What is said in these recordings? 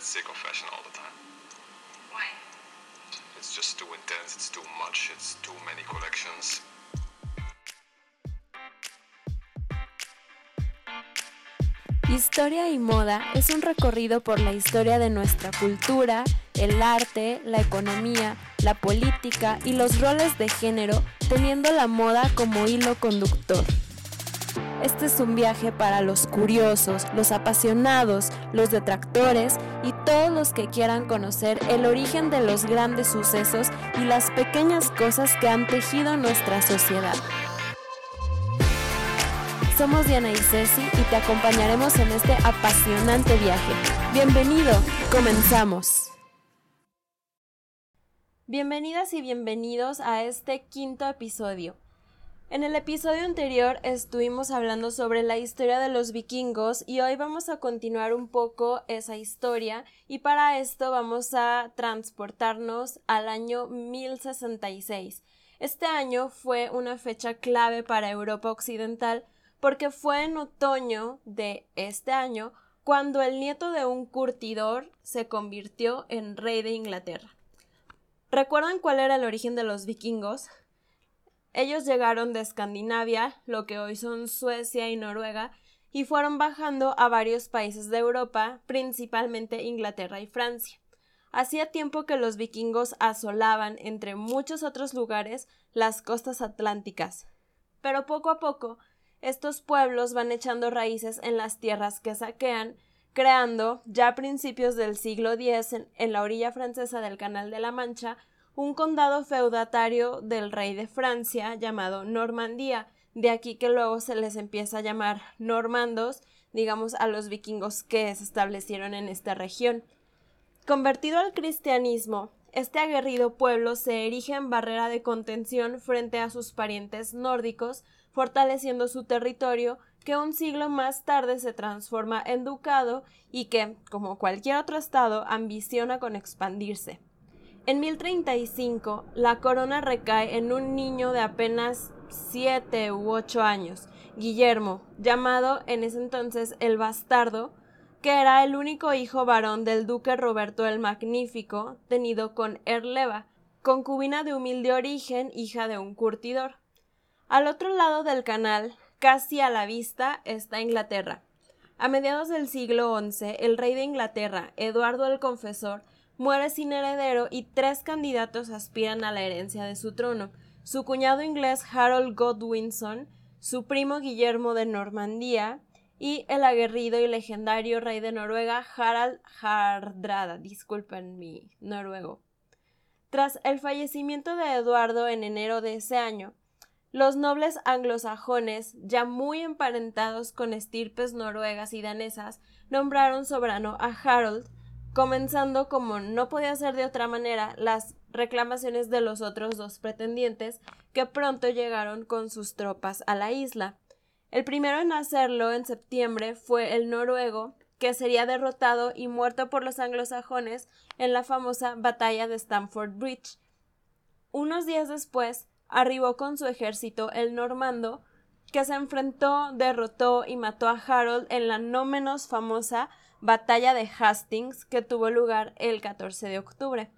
get sick of fashion all the time. Why? It's just too intense, it's too much, it's too many collections. Historia y moda es un recorrido por la historia de nuestra cultura, el arte, la economía, la política y los roles de género, teniendo la moda como hilo conductor. Este es un viaje para los curiosos, los apasionados, los detractores y todos los que quieran conocer el origen de los grandes sucesos y las pequeñas cosas que han tejido nuestra sociedad. Somos Diana y Ceci y te acompañaremos en este apasionante viaje. Bienvenido, comenzamos. Bienvenidas y bienvenidos a este quinto episodio. En el episodio anterior estuvimos hablando sobre la historia de los vikingos y hoy vamos a continuar un poco esa historia y para esto vamos a transportarnos al año 1066. Este año fue una fecha clave para Europa Occidental porque fue en otoño de este año cuando el nieto de un curtidor se convirtió en rey de Inglaterra. ¿Recuerdan cuál era el origen de los vikingos? Ellos llegaron de Escandinavia, lo que hoy son Suecia y Noruega, y fueron bajando a varios países de Europa, principalmente Inglaterra y Francia. Hacía tiempo que los vikingos asolaban, entre muchos otros lugares, las costas atlánticas. Pero poco a poco estos pueblos van echando raíces en las tierras que saquean, creando, ya a principios del siglo X, en, la orilla francesa del Canal de la Mancha, un condado feudatario del rey de Francia llamado Normandía, de aquí que luego se les empieza a llamar normandos, digamos a los vikingos que se establecieron en esta región. Convertido al cristianismo, este aguerrido pueblo se erige en barrera de contención frente a sus parientes nórdicos, fortaleciendo su territorio que un siglo más tarde se transforma en ducado y que, como cualquier otro estado, ambiciona con expandirse. En 1035, la corona recae en un niño de apenas siete u ocho años, Guillermo, llamado en ese entonces el bastardo, que era el único hijo varón del duque Roberto el Magnífico, tenido con Erleva, concubina de humilde origen, hija de un curtidor. Al otro lado del canal, casi a la vista, está Inglaterra. A mediados del siglo XI, el rey de Inglaterra, Eduardo el Confesor, muere sin heredero y tres candidatos aspiran a la herencia de su trono. Su cuñado inglés Harold Godwinson, su primo Guillermo de Normandía y el aguerrido y legendario rey de Noruega Harald Hardrada. Disculpen mi noruego. Tras el fallecimiento de Eduardo en enero de ese año, los nobles anglosajones, ya muy emparentados con estirpes noruegas y danesas, nombraron soberano a Harold, comenzando como no podía ser de otra manera las reclamaciones de los otros dos pretendientes que pronto llegaron con sus tropas a la isla. El primero en hacerlo en septiembre fue el noruego, que sería derrotado y muerto por los anglosajones en la famosa batalla de Stamford Bridge. Unos días después, arribó con su ejército el normando, que se enfrentó, derrotó y mató a Harold en la no menos famosa batalla de Hastings que tuvo lugar el 14 de octubre.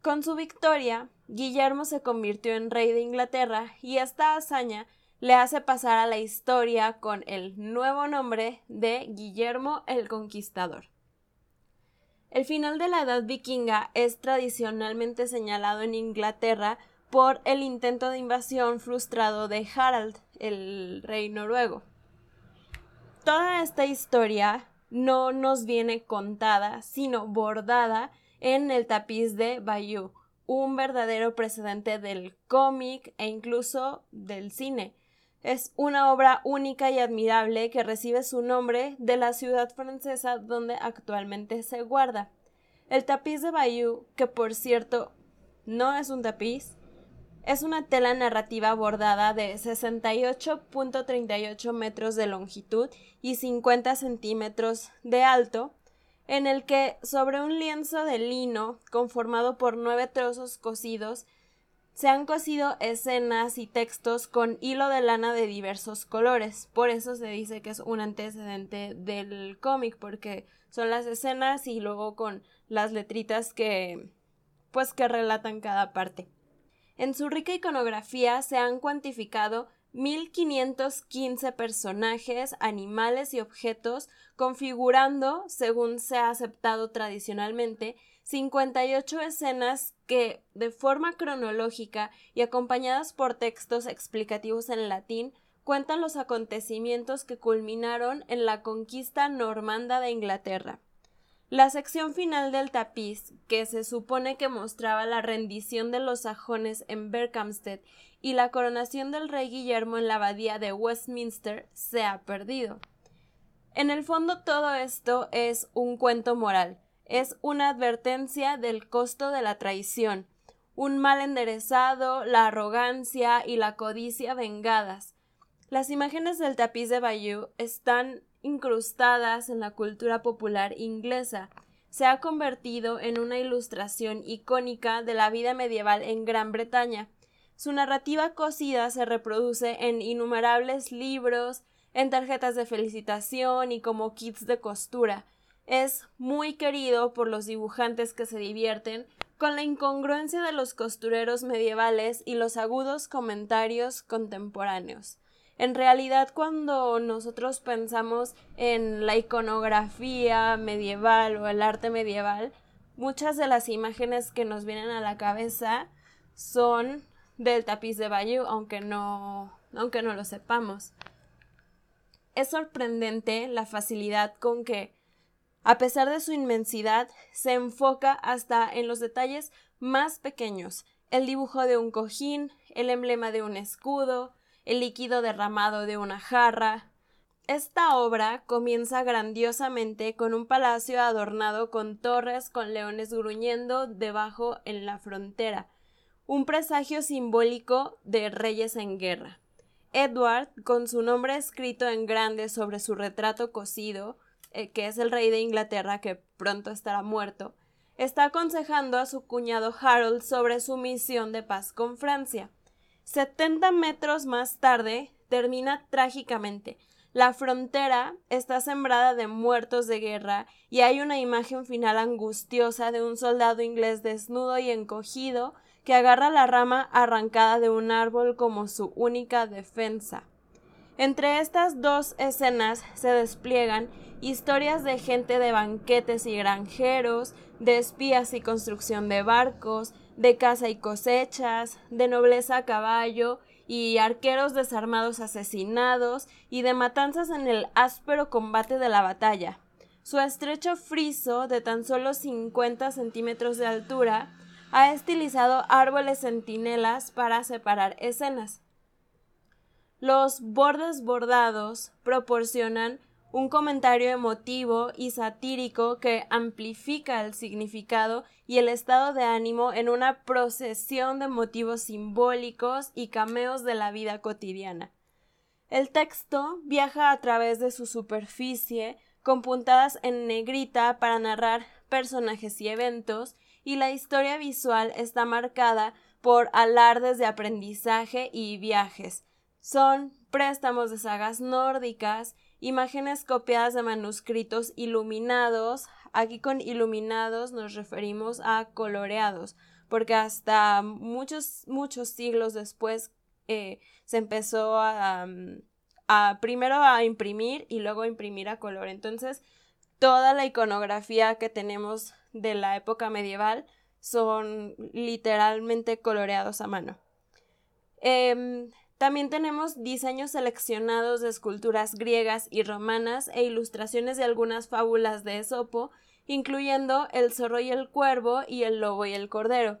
Con su victoria, Guillermo se convirtió en rey de Inglaterra y esta hazaña le hace pasar a la historia con el nuevo nombre de Guillermo el Conquistador. El final de la Edad Vikinga es tradicionalmente señalado en Inglaterra por el intento de invasión frustrado de Harald, el rey noruego. Toda esta historia no nos viene contada, sino bordada en el tapiz de Bayeux, un verdadero precedente del cómic e incluso del cine. Es una obra única y admirable que recibe su nombre de la ciudad francesa donde actualmente se guarda. El tapiz de Bayeux, que por cierto no es un tapiz, es una tela narrativa bordada de 68.38 metros de longitud y 50 centímetros de alto, en el que sobre un lienzo de lino conformado por nueve trozos cosidos se han cosido escenas y textos con hilo de lana de diversos colores. Por eso se dice que es un antecedente del cómic, porque son las escenas y luego con las letritas que pues que relatan cada parte. En su rica iconografía se han cuantificado 1515 personajes, animales y objetos, configurando, según se ha aceptado tradicionalmente, 58 escenas que, de forma cronológica y acompañadas por textos explicativos en latín, cuentan los acontecimientos que culminaron en la conquista normanda de Inglaterra. La sección final del tapiz, que se supone que mostraba la rendición de los sajones en Berkhamsted y la coronación del rey Guillermo en la abadía de Westminster, se ha perdido. En el fondo todo esto es un cuento moral, es una advertencia del costo de la traición, un mal enderezado, la arrogancia y la codicia vengadas. Las imágenes del tapiz de Bayeux están incrustadas en la cultura popular inglesa. Se ha convertido en una ilustración icónica de la vida medieval en Gran Bretaña. Su narrativa cosida se reproduce en innumerables libros, en tarjetas de felicitación y como kits de costura. Es muy querido por los dibujantes que se divierten con la incongruencia de los costureros medievales y los agudos comentarios contemporáneos. En realidad, cuando nosotros pensamos en la iconografía medieval o el arte medieval, muchas de las imágenes que nos vienen a la cabeza son del tapiz de Bayeux, aunque no, aunque no lo sepamos. Es sorprendente la facilidad con que, a pesar de su inmensidad, se enfoca hasta en los detalles más pequeños, el dibujo de un cojín, el emblema de un escudo, el líquido derramado de una jarra. Esta obra comienza grandiosamente con un palacio adornado con torres con leones gruñendo debajo en la frontera, un presagio simbólico de reyes en guerra. Edward, con su nombre escrito en grande sobre su retrato cosido, eh, que es el rey de Inglaterra que pronto estará muerto, está aconsejando a su cuñado Harold sobre su misión de paz con Francia. 70 metros más tarde termina trágicamente. La frontera está sembrada de muertos de guerra y hay una imagen final angustiosa de un soldado inglés desnudo y encogido que agarra la rama arrancada de un árbol como su única defensa. Entre estas dos escenas se despliegan historias de gente de banquetes y granjeros, de espías y construcción de barcos, de caza y cosechas, de nobleza a caballo y arqueros desarmados asesinados y de matanzas en el áspero combate de la batalla. Su estrecho friso de tan solo 50 centímetros de altura ha estilizado árboles centinelas para separar escenas. Los bordes bordados proporcionan un comentario emotivo y satírico que amplifica el significado y el estado de ánimo en una procesión de motivos simbólicos y cameos de la vida cotidiana. El texto viaja a través de su superficie con puntadas en negrita para narrar personajes y eventos, y la historia visual está marcada por alardes de aprendizaje y viajes. Son préstamos de sagas nórdicas imágenes copiadas de manuscritos iluminados. Aquí con iluminados nos referimos a coloreados, porque hasta muchos, muchos siglos después eh, se empezó a, a, primero a imprimir y luego a imprimir a color. Entonces, toda la iconografía que tenemos de la época medieval son literalmente coloreados a mano. Em, también tenemos diseños seleccionados de esculturas griegas y romanas e ilustraciones de algunas fábulas de Esopo, incluyendo El zorro y el cuervo y El lobo y el cordero.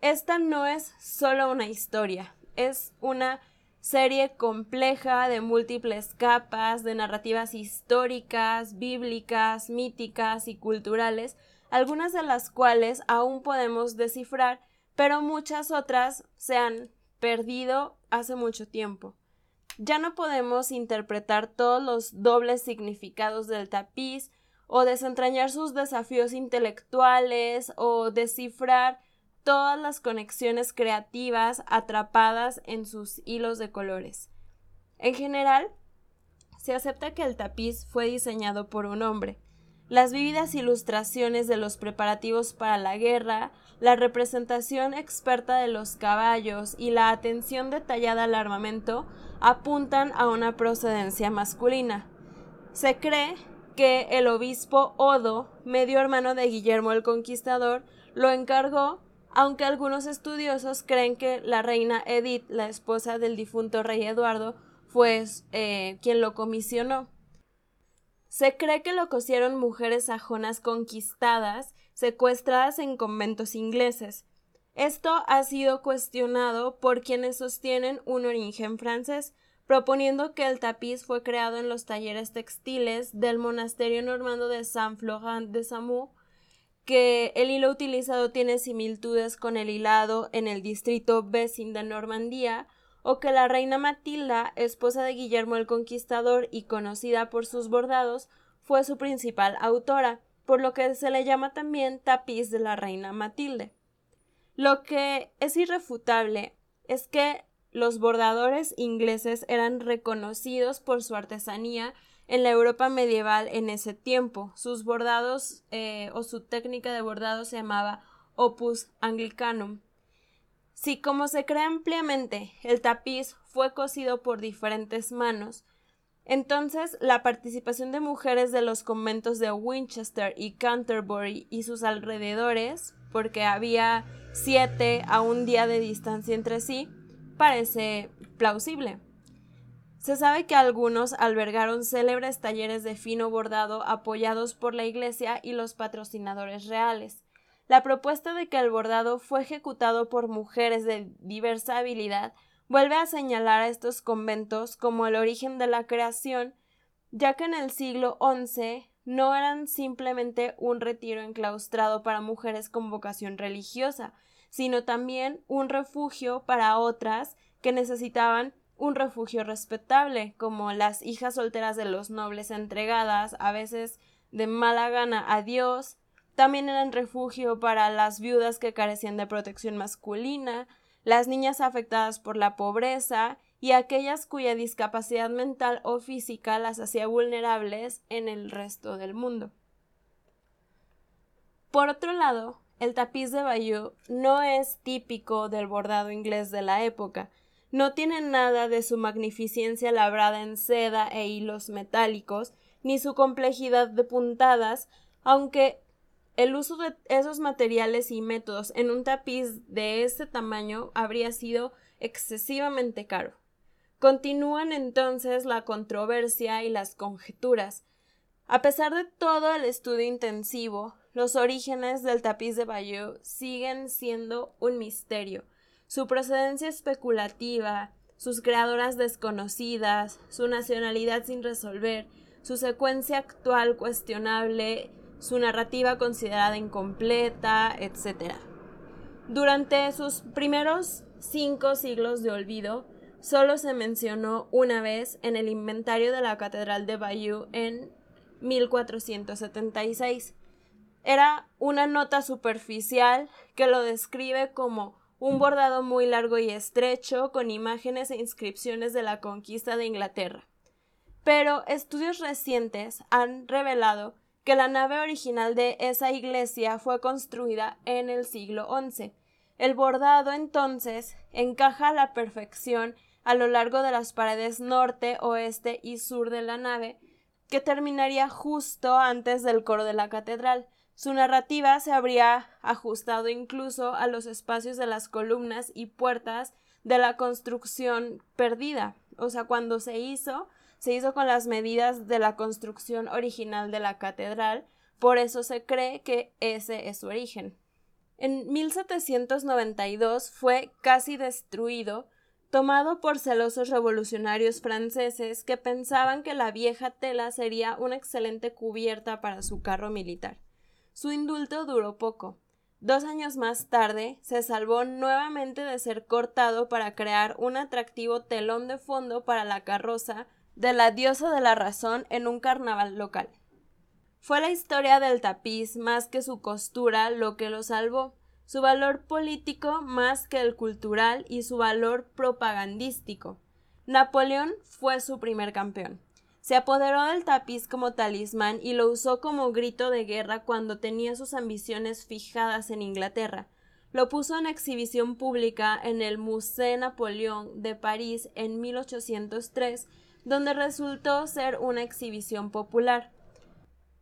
Esta no es solo una historia, es una serie compleja de múltiples capas, de narrativas históricas, bíblicas, míticas y culturales, algunas de las cuales aún podemos descifrar, pero muchas otras se han perdido hace mucho tiempo. Ya no podemos interpretar todos los dobles significados del tapiz o desentrañar sus desafíos intelectuales o descifrar todas las conexiones creativas atrapadas en sus hilos de colores. En general, se acepta que el tapiz fue diseñado por un hombre. Las vívidas ilustraciones de los preparativos para la guerra, la representación experta de los caballos y la atención detallada al armamento apuntan a una procedencia masculina. Se cree que el obispo Odo, medio hermano de Guillermo el Conquistador, lo encargó, aunque algunos estudiosos creen que la reina Edith, la esposa del difunto rey Eduardo, fue eh, quien lo comisionó. Se cree que lo cosieron mujeres sajonas conquistadas, secuestradas en conventos ingleses. Esto ha sido cuestionado por quienes sostienen un origen francés, proponiendo que el tapiz fue creado en los talleres textiles del monasterio normando de Saint-Florent de Saumur, que el hilo utilizado tiene similitudes con el hilado en el distrito Bessin de Normandía, o que la reina Matilda, esposa de Guillermo el Conquistador y conocida por sus bordados, fue su principal autora, por lo que se le llama también tapiz de la reina Matilde. Lo que es irrefutable es que los bordadores ingleses eran reconocidos por su artesanía en la Europa medieval en ese tiempo. Sus bordados eh, o su técnica de bordado se llamaba opus anglicanum. Si, como se cree ampliamente, el tapiz fue cosido por diferentes manos, entonces la participación de mujeres de los conventos de Winchester y Canterbury y sus alrededores, porque había siete a un día de distancia entre sí, parece plausible. Se sabe que algunos albergaron célebres talleres de fino bordado apoyados por la Iglesia y los patrocinadores reales. La propuesta de que el bordado fue ejecutado por mujeres de diversa habilidad vuelve a señalar a estos conventos como el origen de la creación, ya que en el siglo XI no eran simplemente un retiro enclaustrado para mujeres con vocación religiosa, sino también un refugio para otras que necesitaban un refugio respetable, como las hijas solteras de los nobles entregadas, a veces de mala gana a Dios, también eran refugio para las viudas que carecían de protección masculina, las niñas afectadas por la pobreza y aquellas cuya discapacidad mental o física las hacía vulnerables en el resto del mundo. Por otro lado, el tapiz de Bayeux no es típico del bordado inglés de la época, no tiene nada de su magnificencia labrada en seda e hilos metálicos, ni su complejidad de puntadas, aunque el uso de esos materiales y métodos en un tapiz de este tamaño habría sido excesivamente caro. Continúan entonces la controversia y las conjeturas. A pesar de todo el estudio intensivo, los orígenes del tapiz de Bayeux siguen siendo un misterio. Su procedencia especulativa, sus creadoras desconocidas, su nacionalidad sin resolver, su secuencia actual cuestionable su narrativa considerada incompleta, etc. Durante sus primeros cinco siglos de olvido, solo se mencionó una vez en el inventario de la Catedral de Bayeux en 1476. Era una nota superficial que lo describe como un bordado muy largo y estrecho con imágenes e inscripciones de la conquista de Inglaterra. Pero estudios recientes han revelado que la nave original de esa iglesia fue construida en el siglo XI. El bordado entonces encaja a la perfección a lo largo de las paredes norte, oeste y sur de la nave, que terminaría justo antes del coro de la catedral. Su narrativa se habría ajustado incluso a los espacios de las columnas y puertas de la construcción perdida. O sea, cuando se hizo, se hizo con las medidas de la construcción original de la catedral, por eso se cree que ese es su origen. En 1792 fue casi destruido, tomado por celosos revolucionarios franceses que pensaban que la vieja tela sería una excelente cubierta para su carro militar. Su indulto duró poco. Dos años más tarde se salvó nuevamente de ser cortado para crear un atractivo telón de fondo para la carroza de la diosa de la razón en un carnaval local. Fue la historia del tapiz más que su costura lo que lo salvó. su valor político más que el cultural y su valor propagandístico. Napoleón fue su primer campeón. Se apoderó del tapiz como talismán y lo usó como grito de guerra cuando tenía sus ambiciones fijadas en Inglaterra. Lo puso en exhibición pública en el Musée Napoleón de París en 1803, donde resultó ser una exhibición popular.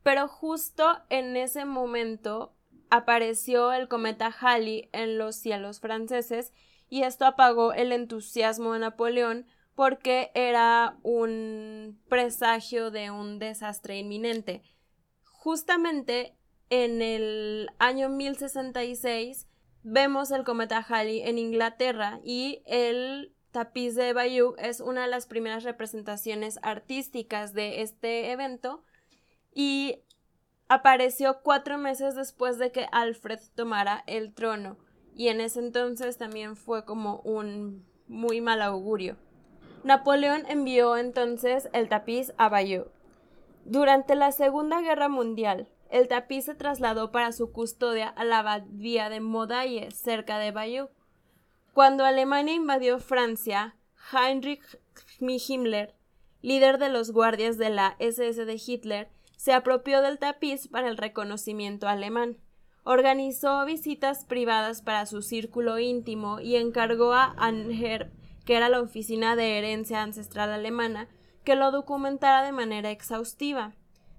Pero justo en ese momento apareció el cometa Halley en los cielos franceses y esto apagó el entusiasmo de Napoleón porque era un presagio de un desastre inminente. Justamente en el año 1066 vemos el cometa Halley en Inglaterra y el tapiz de Bayeux es una de las primeras representaciones artísticas de este evento y apareció cuatro meses después de que Alfred tomara el trono y en ese entonces también fue como un muy mal augurio. Napoleón envió entonces el tapiz a Bayeux. Durante la Segunda Guerra Mundial, el tapiz se trasladó para su custodia a la abadía de Modaille, cerca de Bayeux. Cuando Alemania invadió Francia, Heinrich Himmler, líder de los guardias de la SS de Hitler, se apropió del tapiz para el reconocimiento alemán. Organizó visitas privadas para su círculo íntimo y encargó a Anher que era la Oficina de Herencia Ancestral Alemana, que lo documentara de manera exhaustiva.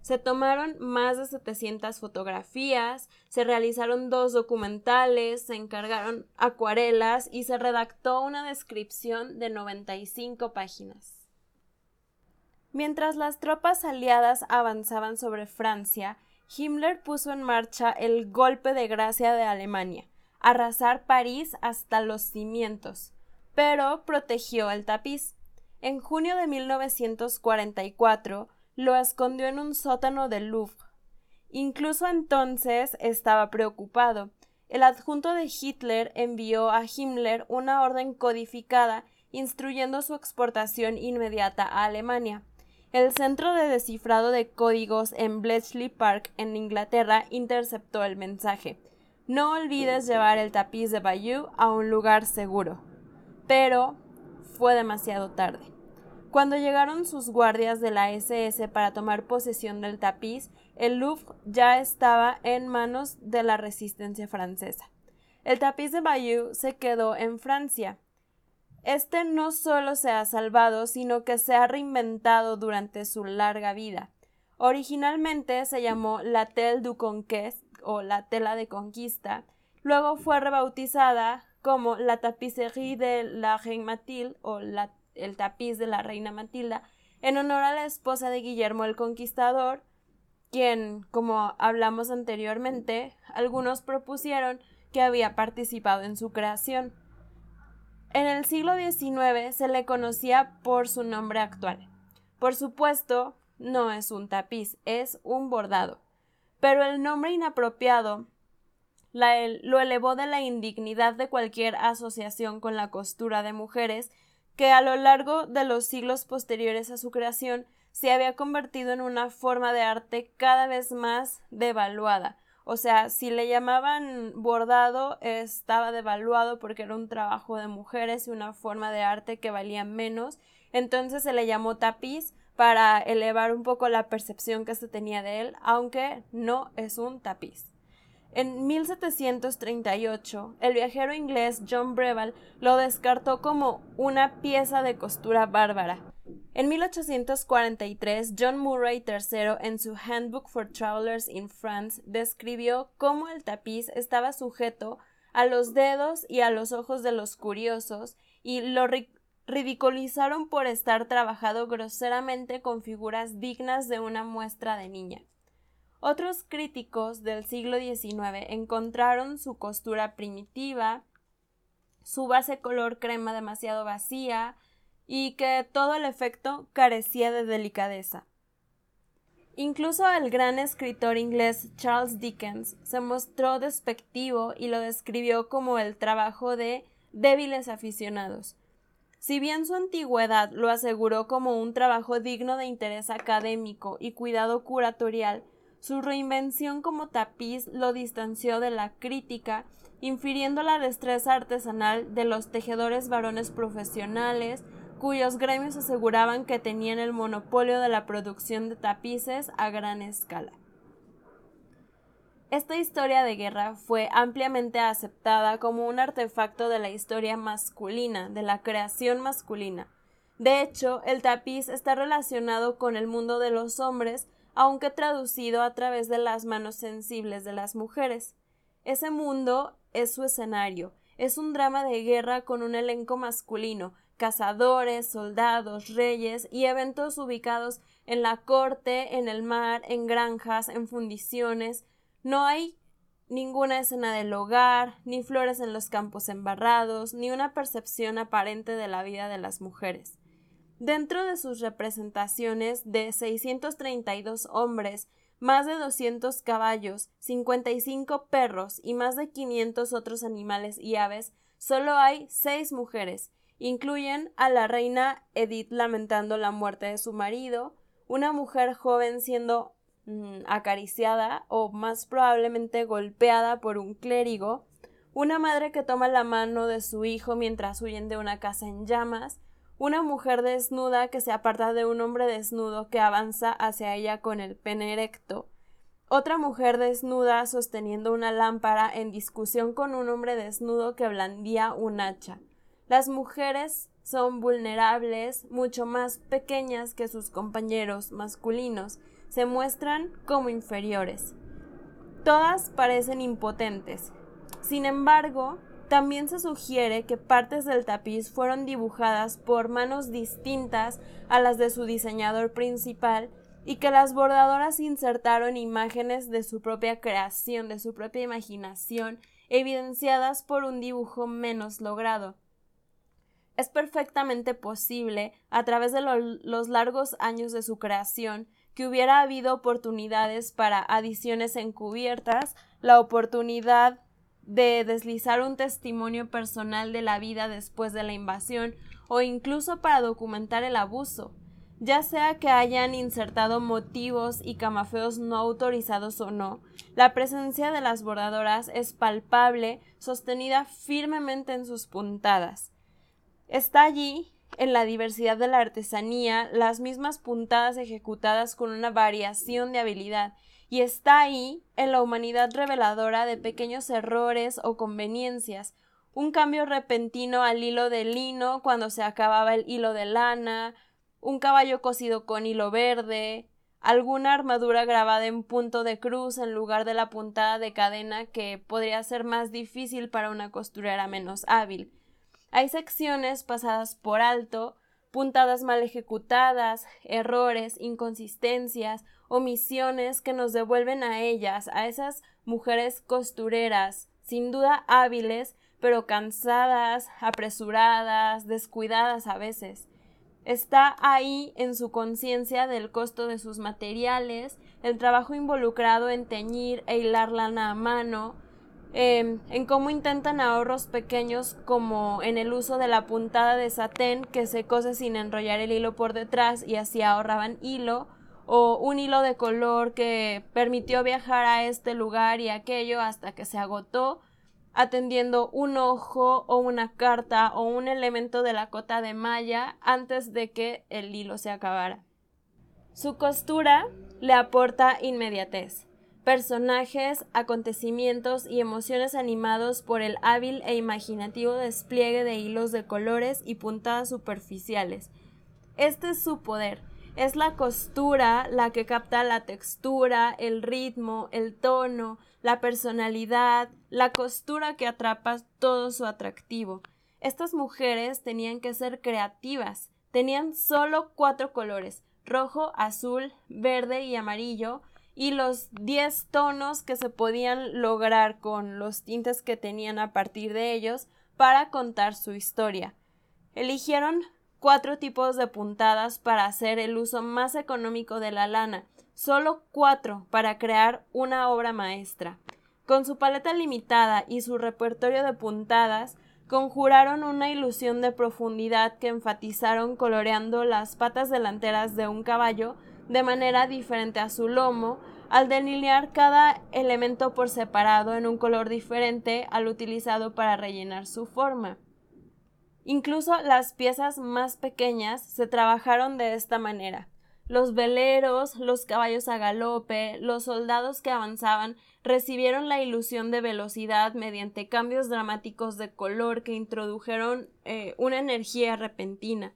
Se tomaron más de 700 fotografías, se realizaron dos documentales, se encargaron acuarelas y se redactó una descripción de 95 páginas. Mientras las tropas aliadas avanzaban sobre Francia, Himmler puso en marcha el golpe de gracia de Alemania, arrasar París hasta los cimientos, pero protegió el tapiz. En junio de 1944 lo escondió en un sótano del Louvre. Incluso entonces estaba preocupado. El adjunto de Hitler envió a Himmler una orden codificada instruyendo su exportación inmediata a Alemania. El centro de descifrado de códigos en Bletchley Park, en Inglaterra, interceptó el mensaje. No olvides llevar el tapiz de Bayeux a un lugar seguro pero fue demasiado tarde. Cuando llegaron sus guardias de la SS para tomar posesión del tapiz, el Louvre ya estaba en manos de la resistencia francesa. El tapiz de Bayeux se quedó en Francia. Este no solo se ha salvado, sino que se ha reinventado durante su larga vida. Originalmente se llamó la Telle du Conquest o la tela de conquista, luego fue rebautizada como la tapicería de la Reine Mathilde o el tapiz de la reina Matilda, en honor a la esposa de Guillermo el Conquistador, quien, como hablamos anteriormente, algunos propusieron que había participado en su creación. En el siglo XIX se le conocía por su nombre actual. Por supuesto, no es un tapiz, es un bordado. Pero el nombre inapropiado lo elevó de la indignidad de cualquier asociación con la costura de mujeres, que a lo largo de los siglos posteriores a su creación se había convertido en una forma de arte cada vez más devaluada. O sea, si le llamaban bordado, estaba devaluado porque era un trabajo de mujeres y una forma de arte que valía menos. Entonces se le llamó tapiz para elevar un poco la percepción que se tenía de él, aunque no es un tapiz. En 1738, el viajero inglés John Breville lo descartó como una pieza de costura bárbara. En 1843, John Murray III, en su Handbook for Travelers in France, describió cómo el tapiz estaba sujeto a los dedos y a los ojos de los curiosos y lo ridiculizaron por estar trabajado groseramente con figuras dignas de una muestra de niña. Otros críticos del siglo XIX encontraron su costura primitiva, su base color crema demasiado vacía y que todo el efecto carecía de delicadeza. Incluso el gran escritor inglés Charles Dickens se mostró despectivo y lo describió como el trabajo de débiles aficionados. Si bien su antigüedad lo aseguró como un trabajo digno de interés académico y cuidado curatorial, Su reinvención como tapiz lo distanció de la crítica, infiriendo la destreza artesanal de los tejedores varones profesionales, cuyos gremios aseguraban que tenían el monopolio de la producción de tapices a gran escala. Esta historia de guerra fue ampliamente aceptada como un artefacto de la historia masculina, de la creación masculina. De hecho, el tapiz está relacionado con el mundo de los hombres, aunque traducido a través de las manos sensibles de las mujeres. Ese mundo es su escenario, es un drama de guerra con un elenco masculino, cazadores, soldados, reyes y eventos ubicados en la corte, en el mar, en granjas, en fundiciones. No hay ninguna escena del hogar, ni flores en los campos embarrados, ni una percepción aparente de la vida de las mujeres. Dentro de sus representaciones de 632 hombres, más de 200 caballos, 55 perros y más de 500 otros animales y aves, solo hay seis mujeres, Incluyen a la reina Edith lamentando la muerte de su marido, una mujer joven siendo mm, acariciada o más probablemente golpeada por un clérigo, una madre que toma la mano de su hijo mientras huyen de una casa en llamas, una mujer desnuda que se aparta de un hombre desnudo que avanza hacia ella con el pene erecto, otra mujer desnuda sosteniendo una lámpara en discusión con un hombre desnudo que blandía un hacha. Las mujeres son vulnerables, mucho más pequeñas que sus compañeros masculinos, se muestran como inferiores. Todas parecen impotentes. Sin embargo, también se sugiere que partes del tapiz fueron dibujadas por manos distintas a las de su diseñador principal y que las bordadoras insertaron imágenes de su propia creación, de su propia imaginación, evidenciadas por un dibujo menos logrado. Es perfectamente posible, a través de los largos años de su creación, que hubiera habido oportunidades para adiciones encubiertas, la oportunidad de deslizar un testimonio personal de la vida después de la invasión o incluso para documentar el abuso, ya sea que hayan insertado motivos y camafeos no autorizados o no, la presencia de las bordadoras es palpable, sostenida firmemente en sus puntadas. Está allí, en la diversidad de la artesanía, las mismas puntadas ejecutadas con una variación de habilidad, y está ahí, en la humanidad reveladora de pequeños errores o conveniencias, un cambio repentino al hilo de lino cuando se acababa el hilo de lana, un caballo cosido con hilo verde, alguna armadura grabada en punto de cruz en lugar de la puntada de cadena que podría ser más difícil para una costurera menos hábil. Hay secciones pasadas por alto, puntadas mal ejecutadas, errores, inconsistencias, omisiones que nos devuelven a ellas, a esas mujeres costureras, sin duda hábiles, pero cansadas, apresuradas, descuidadas a veces. Está ahí en su conciencia del costo de sus materiales, el trabajo involucrado en teñir e hilar lana a mano, Em, en cómo intentan ahorros pequeños como en el uso de la puntada de satén que se cose sin enrollar el hilo por detrás y así ahorraban hilo, o un hilo de color que permitió viajar a este lugar y aquello hasta que se agotó, atendiendo un ojo o una carta o un elemento de la cota de malla antes de que el hilo se acabara. Su costura le aporta inmediatez personajes, acontecimientos y emociones animados por el hábil e imaginativo despliegue de hilos de colores y puntadas superficiales. Este es su poder. Es la costura la que capta la textura, el ritmo, el tono, la personalidad, la costura que atrapa todo su atractivo. Estas mujeres tenían que ser creativas. Tenían solo cuatro colores rojo, azul, verde y amarillo, y los 10 tonos que se podían lograr con los tintes que tenían a partir de ellos para contar su historia. Eligieron cuatro tipos de puntadas para hacer el uso más económico de la lana, solo cuatro para crear una obra maestra. Con su paleta limitada y su repertorio de puntadas, conjuraron una ilusión de profundidad que enfatizaron coloreando las patas delanteras de un caballo de manera diferente a su lomo, al delinear cada elemento por separado en un color diferente al utilizado para rellenar su forma. Incluso las piezas más pequeñas se trabajaron de esta manera. Los veleros, los caballos a galope, los soldados que avanzaban recibieron la ilusión de velocidad mediante cambios dramáticos de color que introdujeron eh, una energía repentina.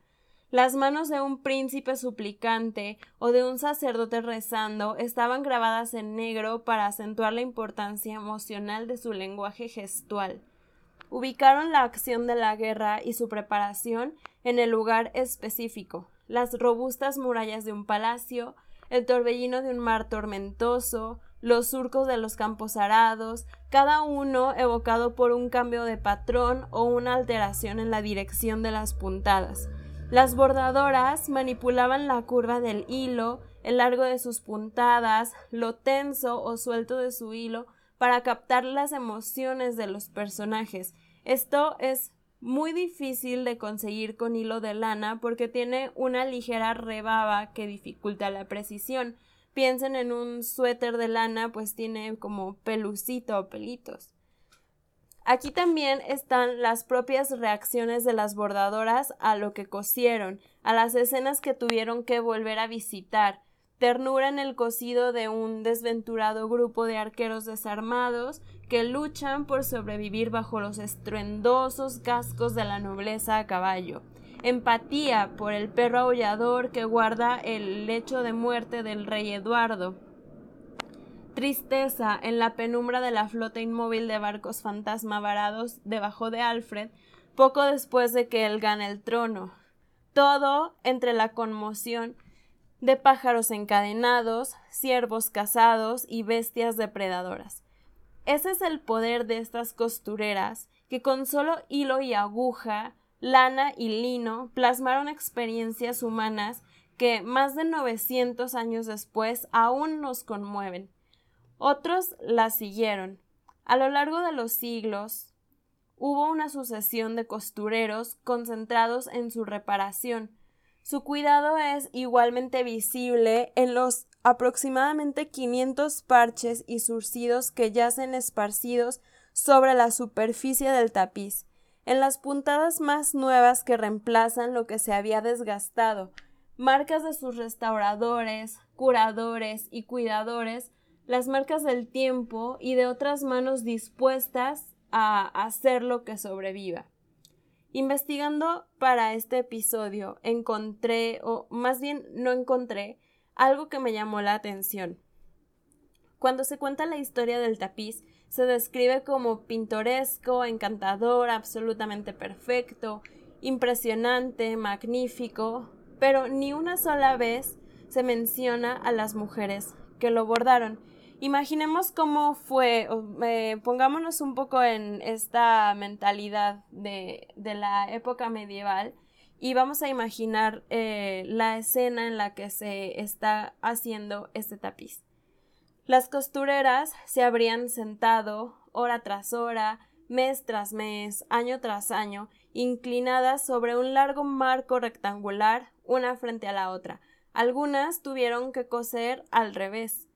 Las manos de un príncipe suplicante o de un sacerdote rezando estaban grabadas en negro para acentuar la importancia emocional de su lenguaje gestual. Ubicaron la acción de la guerra y su preparación en el lugar específico, las robustas murallas de un palacio, el torbellino de un mar tormentoso, los surcos de los campos arados, cada uno evocado por un cambio de patrón o una alteración en la dirección de las puntadas. Las bordadoras manipulaban la curva del hilo, el largo de sus puntadas, lo tenso o suelto de su hilo para captar las emociones de los personajes. Esto es muy difícil de conseguir con hilo de lana porque tiene una ligera rebaba que dificulta la precisión. Piensen en un suéter de lana, pues tiene como pelucito o pelitos. Aquí también están las propias reacciones de las bordadoras a lo que cosieron, a las escenas que tuvieron que volver a visitar, ternura en el cosido de un desventurado grupo de arqueros desarmados que luchan por sobrevivir bajo los estruendosos cascos de la nobleza a caballo, empatía por el perro aullador que guarda el lecho de muerte del rey Eduardo, tristeza en la penumbra de la flota inmóvil de barcos fantasma varados debajo de Alfred poco después de que él gane el trono. Todo entre la conmoción de pájaros encadenados, ciervos cazados y bestias depredadoras. Ese es el poder de estas costureras que con solo hilo y aguja, lana y lino plasmaron experiencias humanas que más de 900 años después aún nos conmueven. Otros la siguieron. A lo largo de los siglos hubo una sucesión de costureros concentrados en su reparación. Su cuidado es igualmente visible en los aproximadamente 500 parches y surcidos que yacen esparcidos sobre la superficie del tapiz, en las puntadas más nuevas que reemplazan lo que se había desgastado, marcas de sus restauradores, curadores y cuidadores las marcas del tiempo y de otras manos dispuestas a hacer lo que sobreviva. Investigando para este episodio encontré, o más bien no encontré, algo que me llamó la atención. Cuando se cuenta la historia del tapiz, se describe como pintoresco, encantador, absolutamente perfecto, impresionante, magnífico, pero ni una sola vez se menciona a las mujeres que lo bordaron Imaginemos cómo fue, eh, pongámonos un poco en esta mentalidad de, la época medieval y vamos a imaginar eh, la escena en la que se está haciendo este tapiz. Las costureras se habrían sentado hora tras hora, mes tras mes, año tras año, inclinadas sobre un largo marco rectangular, una frente a la otra. Algunas tuvieron que coser al revés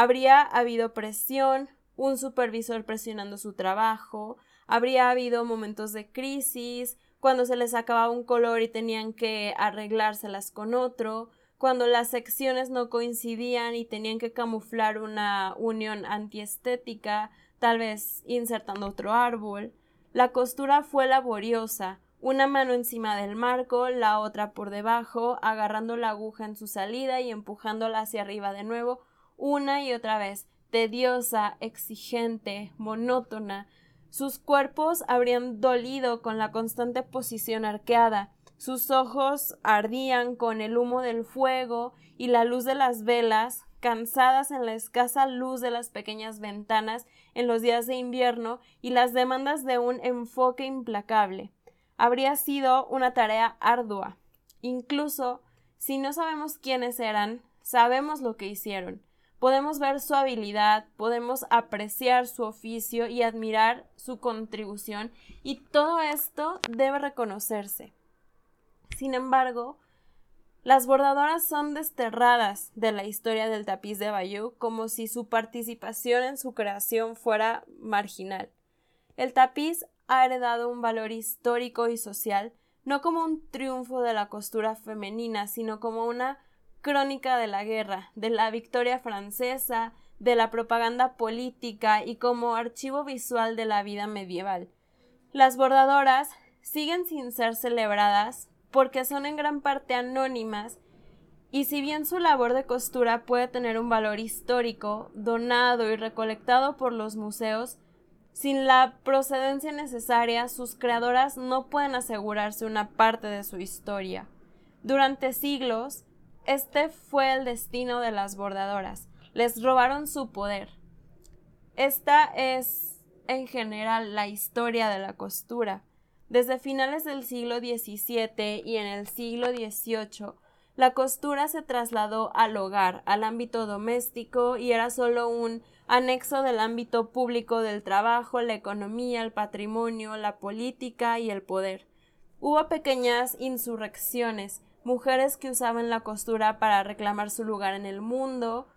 Habría habido presión, un supervisor presionando su trabajo, habría habido momentos de crisis, cuando se les acababa un color y tenían que arreglárselas con otro, cuando las secciones no coincidían y tenían que camuflar una unión antiestética, tal vez insertando otro árbol. La costura fue laboriosa, una mano encima del marco, la otra por debajo, agarrando la aguja en su salida y empujándola hacia arriba de nuevo, una y otra vez, tediosa, exigente, monótona. Sus cuerpos habrían dolido con la constante posición arqueada, sus ojos ardían con el humo del fuego y la luz de las velas, cansadas en la escasa luz de las pequeñas ventanas en los días de invierno y las demandas de un enfoque implacable. Habría sido una tarea ardua. Incluso si no sabemos quiénes eran, sabemos lo que hicieron podemos ver su habilidad, podemos apreciar su oficio y admirar su contribución y todo esto debe reconocerse. Sin embargo, Las bordadoras son desterradas de la historia del tapiz de Bayeux como si su participación en su creación fuera marginal. El tapiz ha heredado un valor histórico y social, no como un triunfo de la costura femenina, sino como una crónica de la guerra, de la victoria francesa, de la propaganda política y como archivo visual de la vida medieval. Las bordadoras siguen sin ser celebradas porque son en gran parte anónimas y si bien su labor de costura puede tener un valor histórico, donado y recolectado por los museos, sin la procedencia necesaria, sus creadoras no pueden asegurarse una parte de su historia. Durante siglos, este fue el destino de las bordadoras. Les robaron su poder. Esta es, en general, la historia de la costura. Desde finales del siglo XVII y en el siglo XVIII, la costura se trasladó al hogar, al ámbito doméstico y era solo un anexo del ámbito público del trabajo, la economía, el patrimonio, la política y el poder. Hubo pequeñas insurrecciones, mujeres que usaban la costura para reclamar su lugar en el mundo,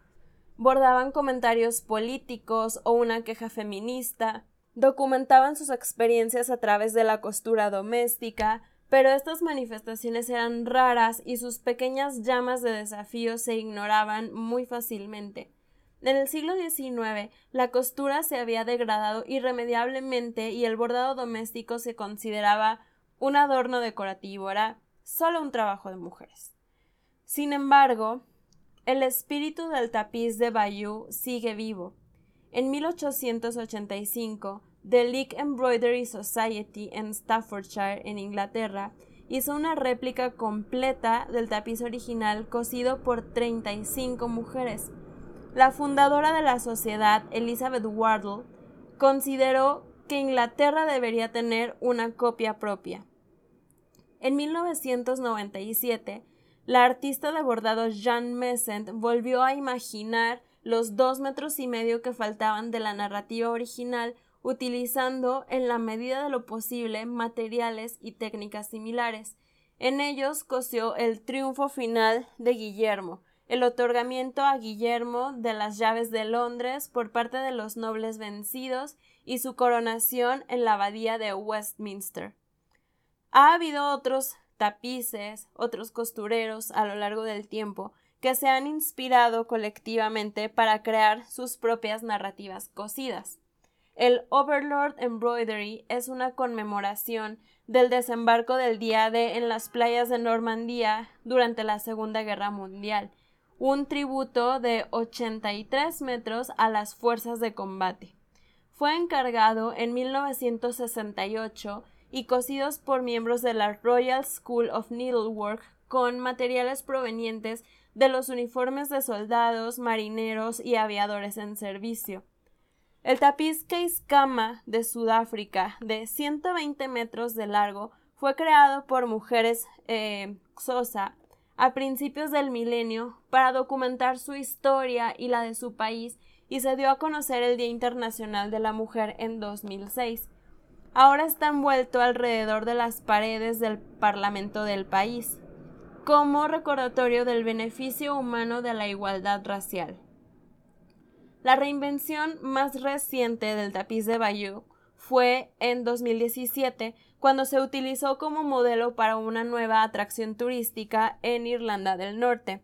bordaban comentarios políticos o una queja feminista, documentaban sus experiencias a través de la costura doméstica, pero estas manifestaciones eran raras y sus pequeñas llamas de desafío se ignoraban muy fácilmente. En el siglo XIX, la costura se había degradado irremediablemente y el bordado doméstico se consideraba un adorno decorativo, solo un trabajo de mujeres. Sin embargo, el espíritu del tapiz de Bayeux sigue vivo. En 1885, The League Embroidery Society en Staffordshire, en Inglaterra, hizo una réplica completa del tapiz original cosido por 35 mujeres. La fundadora de la sociedad, Elizabeth Wardle, consideró que Inglaterra debería tener una copia propia. En 1997, la artista de bordado Jean Messent volvió a imaginar los dos metros y medio que faltaban de la narrativa original utilizando en la medida de lo posible materiales y técnicas similares. En ellos cosió el triunfo final de Guillermo, el otorgamiento a Guillermo de las llaves de Londres por parte de los nobles vencidos y su coronación en la abadía de Westminster. Ha habido otros tapices, otros costureros a lo largo del tiempo que se han inspirado colectivamente para crear sus propias narrativas cosidas. El Overlord Embroidery es una conmemoración del desembarco del día D en las playas de Normandía durante la Segunda Guerra Mundial, un tributo de 83 metros a las fuerzas de combate. Fue encargado en 1968 y cosidos por miembros de la Royal School of Needlework con materiales provenientes de los uniformes de soldados, marineros y aviadores en servicio. El tapiz Keiskama de Sudáfrica, de 120 metros de largo, fue creado por mujeres eh, a principios del milenio para documentar su historia y la de su país y se dio a conocer el Día Internacional de la Mujer en 2006. Ahora está envuelto alrededor de las paredes del Parlamento del país como recordatorio del beneficio humano de la igualdad racial. La reinvención más reciente del tapiz de Bayeux fue en 2017, cuando se utilizó como modelo para una nueva atracción turística en Irlanda del Norte.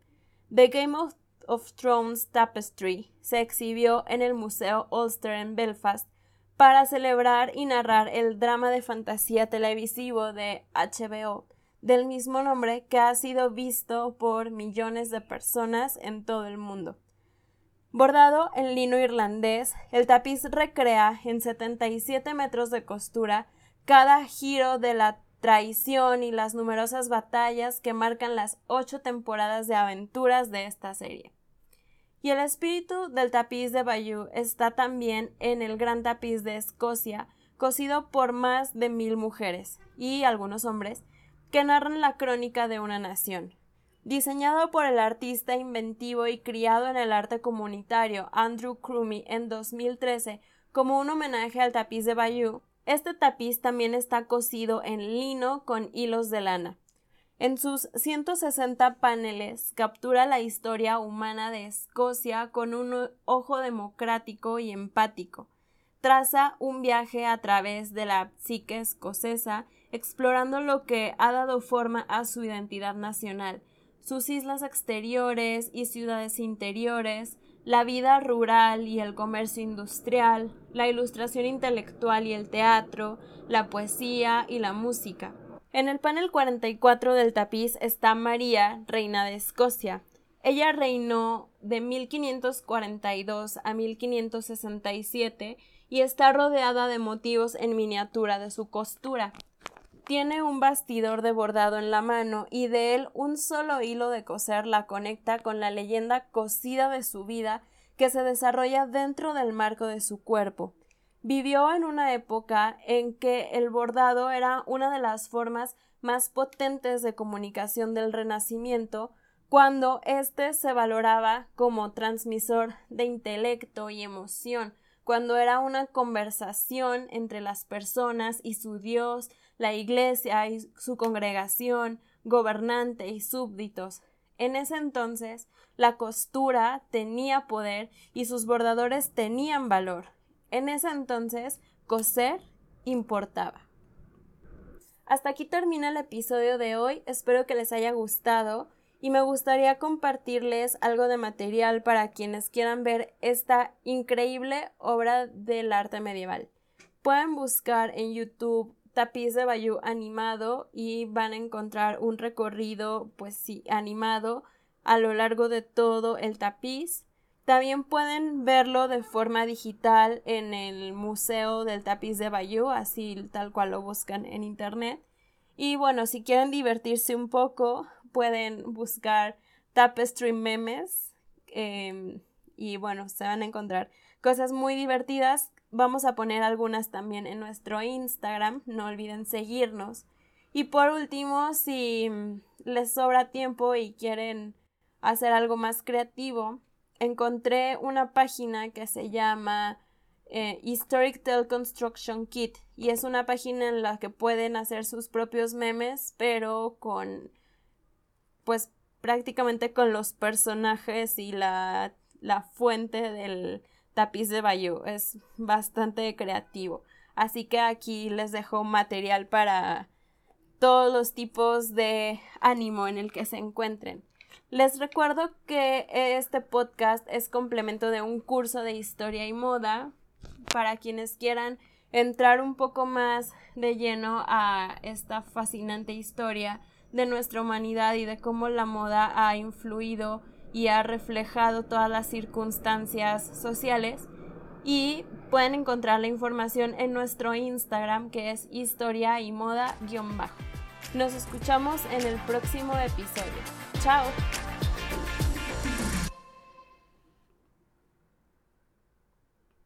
The Game of, of Thrones Tapestry se exhibió en el Museo Ulster en Belfast para celebrar y narrar el drama de fantasía televisivo de HBO del mismo nombre que ha sido visto por millones de personas en todo el mundo. Bordado en lino irlandés, el tapiz recrea en 77 metros de costura cada giro de la traición y las numerosas batallas que marcan las ocho temporadas de aventuras de esta serie. Y el espíritu del tapiz de Bayeux está también en el gran tapiz de Escocia, cosido por más de mil mujeres y algunos hombres, que narran la crónica de una nación. Diseñado por el artista inventivo y criado en el arte comunitario Andrew Crumey en 2013 como un homenaje al tapiz de Bayeux, este tapiz también está cosido en lino con hilos de lana. En sus 160 paneles captura la historia humana de Escocia con un ojo democrático y empático. Traza un viaje a través de la psique escocesa, explorando lo que ha dado forma a su identidad nacional, sus islas exteriores y ciudades interiores, la vida rural y el comercio industrial, la ilustración intelectual y el teatro, la poesía y la música. En el panel 44 del tapiz está María, reina de Escocia. Ella reinó de 1542 a 1567 y está rodeada de motivos en miniatura de su costura. Tiene un bastidor de bordado en la mano y de él un solo hilo de coser la conecta con la leyenda cosida de su vida que se desarrolla dentro del marco de su cuerpo. Vivió en una época en que el bordado era una de las formas más potentes de comunicación del Renacimiento, cuando éste se valoraba como transmisor de intelecto y emoción, cuando era una conversación entre las personas y su Dios, la Iglesia y su congregación, gobernante y súbditos. En ese entonces, la costura tenía poder y sus bordadores tenían valor. En ese entonces, coser importaba. Hasta aquí termina el episodio de hoy, espero que les haya gustado y me gustaría compartirles algo de material para quienes quieran ver esta increíble obra del arte medieval. Pueden buscar en YouTube tapiz de Bayou animado y van a encontrar un recorrido, pues sí, animado a lo largo de todo el tapiz. También pueden verlo de forma digital en el Museo del Tapiz de Bayou, así tal cual lo buscan en internet. Y bueno, si quieren divertirse un poco, pueden buscar Tapestry Memes. Em, y bueno, se van a encontrar cosas muy divertidas. Vamos a poner algunas también en nuestro Instagram. No olviden seguirnos. Y por último, si les sobra tiempo y quieren hacer algo más creativo, encontré una página que se llama eh, Historic Tale Construction Kit y es una página en la que pueden hacer sus propios memes pero con pues prácticamente con los personajes y la, la fuente del tapiz de Bayou. Es bastante creativo. Así que aquí les dejo material para todos los tipos de ánimo en el que se encuentren les recuerdo que este podcast es complemento de un curso de historia y moda para quienes quieran entrar un poco más de lleno a esta fascinante historia de nuestra humanidad y de cómo la moda ha influido y ha reflejado todas las circunstancias sociales. Y pueden encontrar la información en nuestro Instagram que es historia y moda-bajo. Nos escuchamos en el próximo episodio. Chao.